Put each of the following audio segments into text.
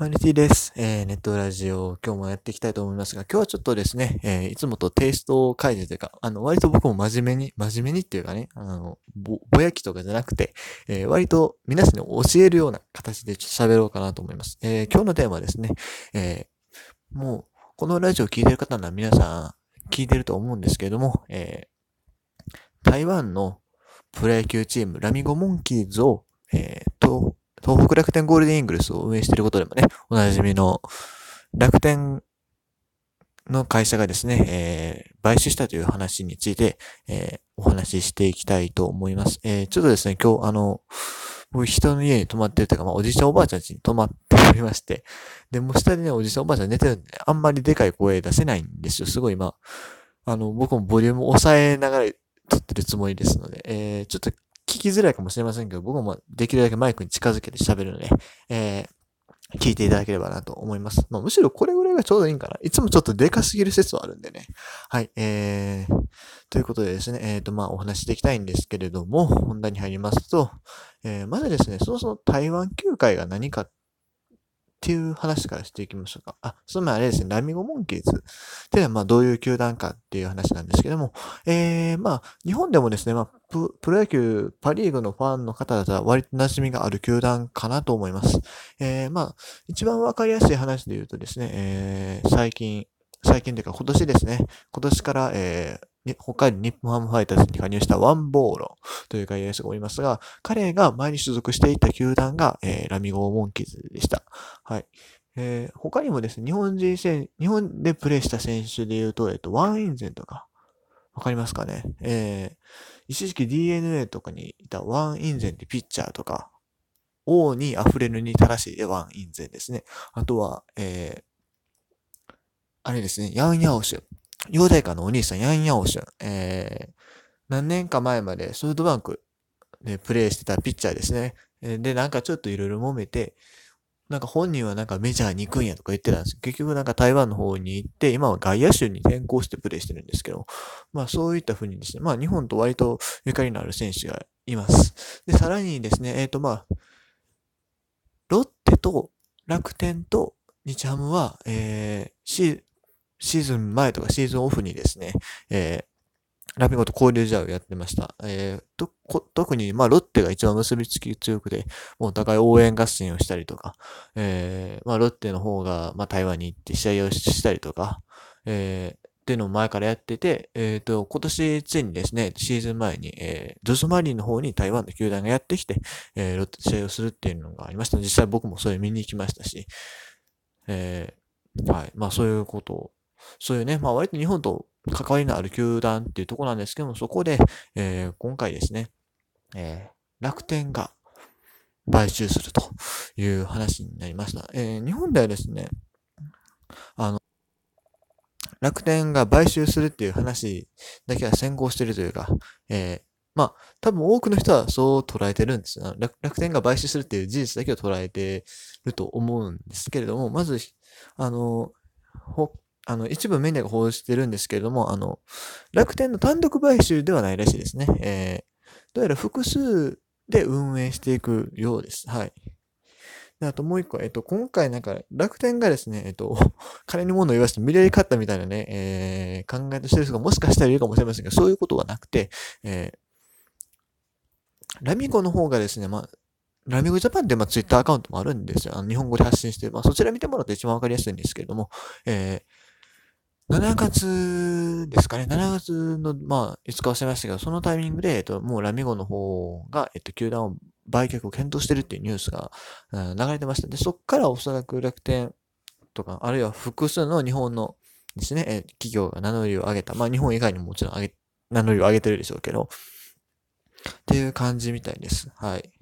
マニティです。えー、ネットラジオ、今日もやっていきたいと思いますが、今日はちょっとですね、えー、いつもとテイストを変えてというか、あの、割と僕も真面目に、真面目にっていうかね、あの、ぼ、ぼやきとかじゃなくて、えー、割と皆さんに教えるような形でちょっと喋ろうかなと思います。えー、今日のテーマはですね、えー、もう、このラジオを聞いてる方なら皆さん聞いてると思うんですけれども、えー、台湾のプロ野球チーム、ラミゴモンキーズを、えー、と、東北楽天ゴールデンイーグルスを運営していることでもね、おなじみの楽天の会社がですね、えー、買収したという話について、えー、お話ししていきたいと思います。えー、ちょっとですね、今日、あの、僕人の家に泊まってるというか、まあ、おじいちゃんおばあちゃん家に泊まっておりまして、で、もう下でね、おじいちゃんおばあちゃん寝てるんで、あんまりでかい声出せないんですよ。すごい今、あの、僕もボリューム抑えながら撮ってるつもりですので、えー、ちょっと聞きづらいかもしれませんけど、僕もできるだけマイクに近づけて喋るので、えー、聞いていただければなと思います。まあ、むしろこれぐらいがちょうどいいんかな。いつもちょっとでかすぎる説はあるんでね。はい、えー、ということでですね、えっ、ー、と、まあ、お話しできたいんですけれども、本題に入りますと、えー、まずですね、そもそも台湾球界が何かっっていう話からしていきましょうか。あ、その前あれですね、ラミゴモンキーズっていうのはまあどういう球団かっていう話なんですけども、えー、まあ日本でもですね、まあププロ野球パリーグのファンの方だったら割と馴染みがある球団かなと思います。えー、まあ一番わかりやすい話で言うとですね、えー、最近、最近というか今年ですね、今年から、えー、北海道日本ハムファイターズに加入したワンボーロという外野手がおりますが、彼が前に所属していた球団が、えー、ラミゴーモンキーズでした。はい。えー、他にもですね、日本人選、日本でプレーした選手で言うと、えっ、と、ワンインゼンとか、わかりますかね？えー、一時期 DNA とかにいたワンインゼンってピッチャーとか、王に溢れるに正しいでワンインゼンですね。あとは、えー、あれですね、ヤンヤオシュ。陽大家のお兄さん、ヤンヤオシュン。えー、何年か前までソフトバンクでプレイしてたピッチャーですね。で、なんかちょっといろいろ揉めて、なんか本人はなんかメジャーに行くんやとか言ってたんです結局なんか台湾の方に行って、今は外野手に転向してプレイしてるんですけど、まあそういった風にですね、まあ日本と割とゆかりのある選手がいます。で、さらにですね、えっ、ー、とまあ、ロッテと楽天と日ハムは、えー、シーズン前とかシーズンオフにですね、えー、ラミゴと交流試合をやってました。えー、と、特に、まあ、ロッテが一番結びつき強くて、もうお互い応援合戦をしたりとか、えー、まあ、ロッテの方が、まあ、台湾に行って試合をしたりとか、えー、っていうのを前からやってて、えっ、ー、と、今年ついにですね、シーズン前に、えー、ゾゾマリンの方に台湾の球団がやってきて、えー、ロッテ試合をするっていうのがありました。実際僕もそれ見に行きましたし、えー、はい。まあそういうことをそういうね、まあ割と日本と関わりのある球団っていうとこなんですけども、そこで、えー、今回ですね、えー、楽天が買収するという話になりました。えー、日本ではですね、あの、楽天が買収するっていう話だけは先行してるというか、えー、まあ、多分多くの人はそう捉えてるんですよ。楽天が買収するっていう事実だけを捉えてると思うんですけれども、まず、あの、あの、一部メディアが報じてるんですけれども、あの、楽天の単独買収ではないらしいですね。えー、どうやら複数で運営していくようです。はい。であともう一個、えっと、今回なんか楽天がですね、えっと、金に物を言わせて無理やり勝ったみたいなね、えー、考えとしてる人がもしかしたらいるかもしれませんが、そういうことはなくて、えー、ラミコの方がですね、まあ、ラミゴジャパンってまあツイッターアカウントもあるんですよ。あの日本語で発信して、まあそちら見てもらうと一番わかりやすいんですけれども、えー、7月ですかね。7月の、まあ、いつか忘れましたけど、そのタイミングで、えっと、もうラミゴの方が、えっと、球団を売却を検討してるっていうニュースが、うん、流れてました。で、そっからおそらく楽天とか、あるいは複数の日本のですね、え企業が名乗りを上げた。まあ、日本以外にももちろん上げ、名乗りを上げてるでしょうけど、っていう感じみたいです。はい。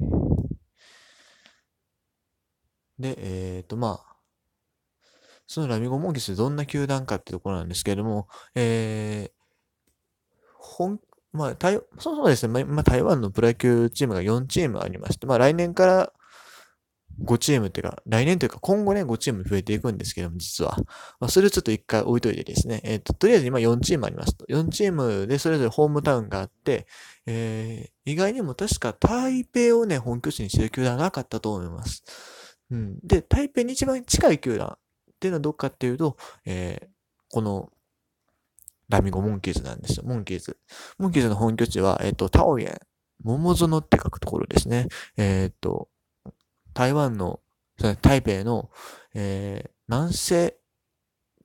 で、えっ、ー、と、まあ、そのラミゴモンキスどんな球団かってところなんですけれども、えー、本、まあ、台、そうそうですね、まあ、台湾のプロ野球チームが4チームありまして、まあ、来年から5チームっていうか、来年というか今後ね、5チーム増えていくんですけども、実は。まあ、それをちょっと一回置いといてですね、えっ、ー、と、とりあえず今4チームありますと。4チームでそれぞれホームタウンがあって、えー、意外にも確か台北をね、本拠地にしてる球団なかったと思います。うん。で、台北に一番近い球団っていうのはどっかっていうと、えー、この、ラミゴモンキーズなんですよ。モンキーズ。モンキーズの本拠地は、えっ、ー、と、タオエン、桃園って書くところですね。えっ、ー、と、台湾の、台北の、えー、南西、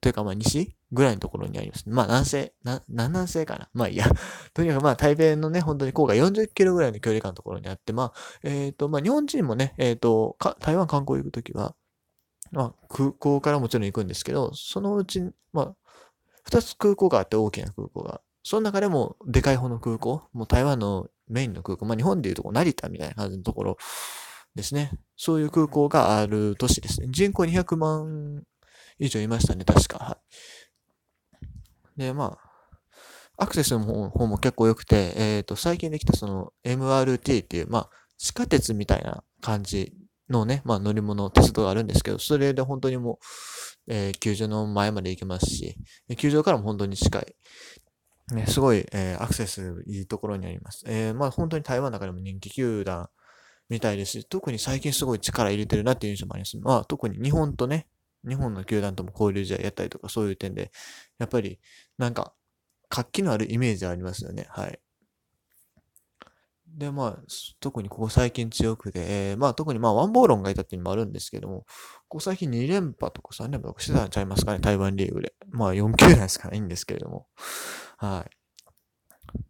というかまあ西ぐらいのところにあります。まあ南西、な、南南西かな。まあいいや。とにかくまあ台北のね、本当に郊外40キロぐらいの距離感のところにあって、まあ、えっ、ー、と、まあ日本人もね、えっ、ー、と、台湾観光行くときは、まあ空港からもちろん行くんですけど、そのうち、まあ、二つ空港があって大きな空港が。その中でもでかい方の空港、もう台湾のメインの空港、まあ日本でいうとこ成田みたいな感じのところですね。そういう空港がある都市ですね。人口200万以上いましたね、確か。はい。で、まあ、アクセスの方も結構良くて、えっ、ー、と、最近できたその MRT っていう、まあ、地下鉄みたいな感じのね、まあ乗り物、鉄道があるんですけど、それで本当にもう、えー、球場の前まで行けますし、球場からも本当に近い。ね、すごい、えー、アクセスいいところにあります。えー、まあ本当に台湾の中でも人気球団みたいですし、特に最近すごい力入れてるなっていう印象もあります。まあ特に日本とね、日本の球団とも交流試合やったりとかそういう点で、やっぱりなんか活気のあるイメージありますよね。はい。で、まあ、特にここ最近強くて、えー、まあ特にまあワンボーロンがいたっていうのもあるんですけども、ここ最近2連覇とか3連覇とかしてたんちゃいますかね、台湾リーグで。まあ4球団ですからいんですけれども。はい。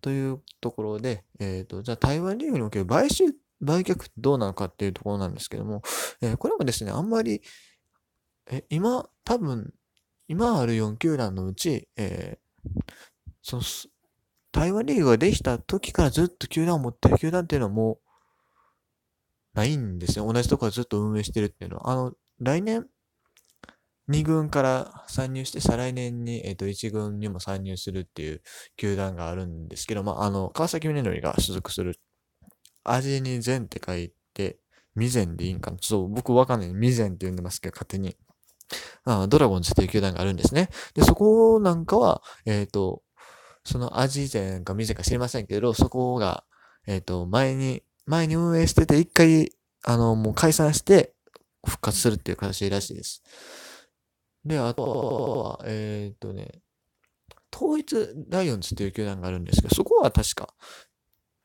というところで、えっ、ー、と、じゃあ台湾リーグにおける買収、売却ってどうなのかっていうところなんですけども、えー、これもですね、あんまり、え、今、多分、今ある4球団のうち、えー、その、台湾リーグができた時からずっと球団を持ってる球団っていうのはもう、ないんですよ。同じところずっと運営してるっていうのは。あの、来年、2軍から参入して、再来年に、えっ、ー、と、1軍にも参入するっていう球団があるんですけど、まあ、あの、川崎宗則が所属する、味に善って書いて、未然でいいんかなちょっと僕わかんない。未然って呼んでますけど、勝手に。あドラゴンズっていう球団があるんですね。で、そこなんかは、えっ、ー、と、その味前か店か知りませんけど、そこが、えっ、ー、と、前に、前に運営してて、一回、あの、もう解散して復活するっていう形らしいです。で、あとは、えっ、ー、とね、統一ライオンズっていう球団があるんですけど、そこは確か、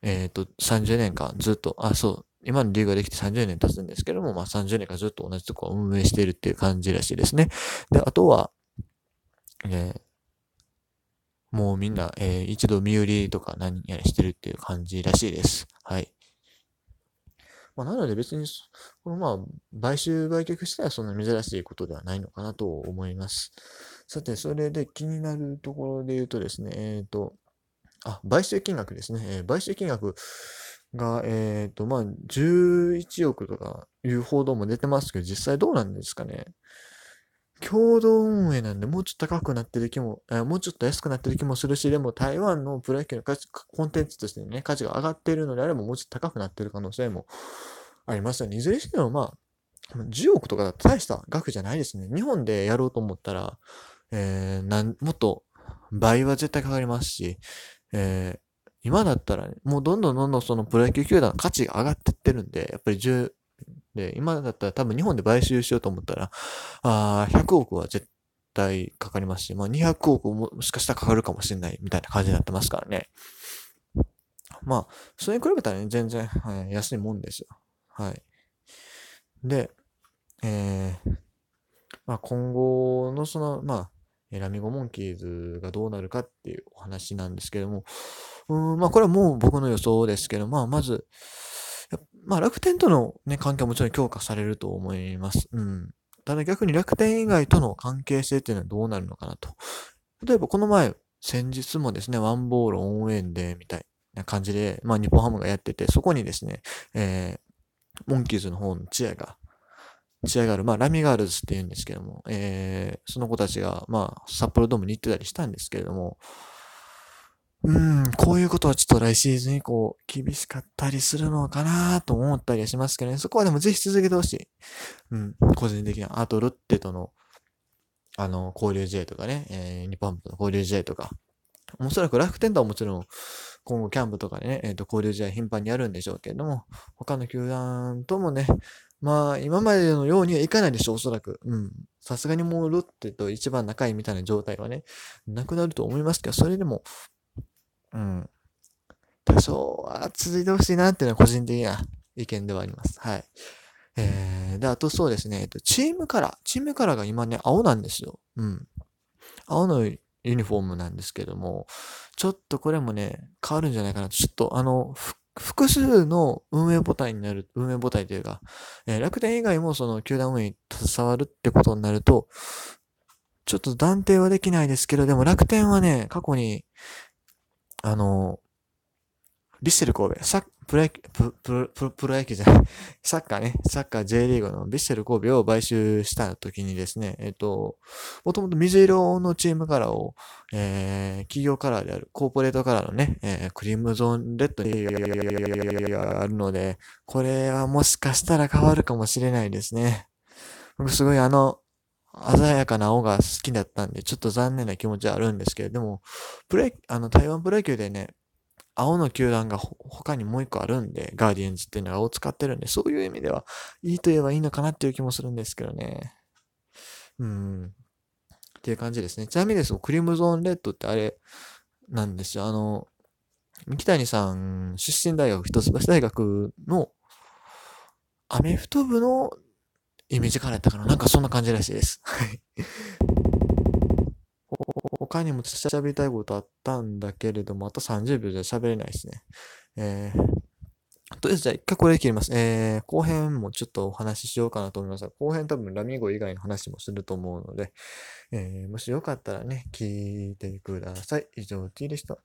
えっ、ー、と、30年間ずっと、あ、そう、今のリーグができて30年経つんですけども、まあ30年間ずっと同じとこを運営しているっていう感じらしいですね。で、あとは、えー、もうみんな、えー、一度身売りとか何やらしてるっていう感じらしいです。はい。まあ、なので別に、このまあ、買収売却したらそんな珍しいことではないのかなと思います。さて、それで気になるところで言うとですね、えっ、ー、と、あ、買収金額ですね。えー、買収金額が、えっ、ー、と、まあ、11億とかいう報道も出てますけど、実際どうなんですかね。共同運営なんで、もうちょっと高くなってる気も、えもうちょっと安くなってる気もするし、でも台湾のプロ野球の価値コンテンツとしてね、価値が上がっているのであれば、もうちょっと高くなってる可能性もありますよね。いずれにしても、まあ、10億とかだと大した額じゃないですね。日本でやろうと思ったら、えー、なん、もっと倍は絶対かかりますし、えー、今だったら、ね、もうどんどんどんどんそのプロ野球球団の価値が上がってってるんで、やっぱり10、で、今だったら多分日本で買収しようと思ったら、あ100億は絶対かかりますし、まあ200億ももしかしたらかかるかもしれないみたいな感じになってますからね。まあ、それに比べたらね、全然、はい、安いもんですよ。はい。で、えー、まあ今後のその、まあ、ラミゴモンキーズがどうなるかっていうお話なんですけども、うん、まあこれはもう僕の予想ですけど、まあまず、まあ楽天とのね、関係はもちろん強化されると思います。うん。ただ逆に楽天以外との関係性っていうのはどうなるのかなと。例えばこの前、先日もですね、ワンボール応援でみたいな感じで、まあ日本ハムがやってて、そこにですね、えー、モンキーズの方のチアが、チアがある、まあラミガールズって言うんですけども、えー、その子たちが、まあ札幌ドームに行ってたりしたんですけれども、うん、こういうことはちょっと来シーズン以降厳しかったりするのかなと思ったりはしますけどね。そこはでもぜひ続けてほしい。うん、個人的な。あと、ロッテとの、あの、交流試合とかね、えー、日本との交流試合とか。おそらく楽天とはもちろん、今後キャンプとかでね、えっ、ー、と、交流試合頻繁にやるんでしょうけれども、他の球団ともね、まあ、今までのようにはいかないでしょう、おそらく。うん。さすがにもうロッテと一番仲いいみたいな状態はね、なくなると思いますけど、それでも、うん。多少は続いてほしいなっていうのは個人的な意見ではあります。はい。えー、で、あとそうですね、えっと、チームカラー。チームカラーが今ね、青なんですよ。うん。青のユニフォームなんですけども、ちょっとこれもね、変わるんじゃないかなと。ちょっとあの、複数の運営母体になる、運営母体というか、えー、楽天以外もその球団運営に携わるってことになると、ちょっと断定はできないですけど、でも楽天はね、過去に、あの、リッセル神戸、サップロ野球、ププププロ野球じゃない、サッカーね、サッカー J リーグのビッセル神戸を買収した時にですね、えっ、と、もともと水色のチームカラーを、えー、企業カラーである、コーポレートカラーのね、えー、クリームゾーンレッドにあるので、これはもしかしたら変わるかもしれないですね。僕すごいあの、鮮やかな青が好きだったんで、ちょっと残念な気持ちはあるんですけれども、プレあの、台湾プロ野球でね、青の球団が他にもう一個あるんで、ガーディエンズっていうのが青使ってるんで、そういう意味では、いいと言えばいいのかなっていう気もするんですけどね。うん。っていう感じですね。ちなみにですクリムゾーンレッドってあれなんですよ。あの、三木谷さん、出身大学、一橋大学のアメフト部のイメージからやったかな？なんかそんな感じらしいです。はい。他にも喋りたいことあったんだけれども、あと30秒じゃ喋れないですね。えー、とりあえずじゃあ一回これで切ります。えー、後編もちょっとお話ししようかなと思いますが後編多分ラミゴ以外の話もすると思うので、えー、もしよかったらね、聞いてください。以上、T でした。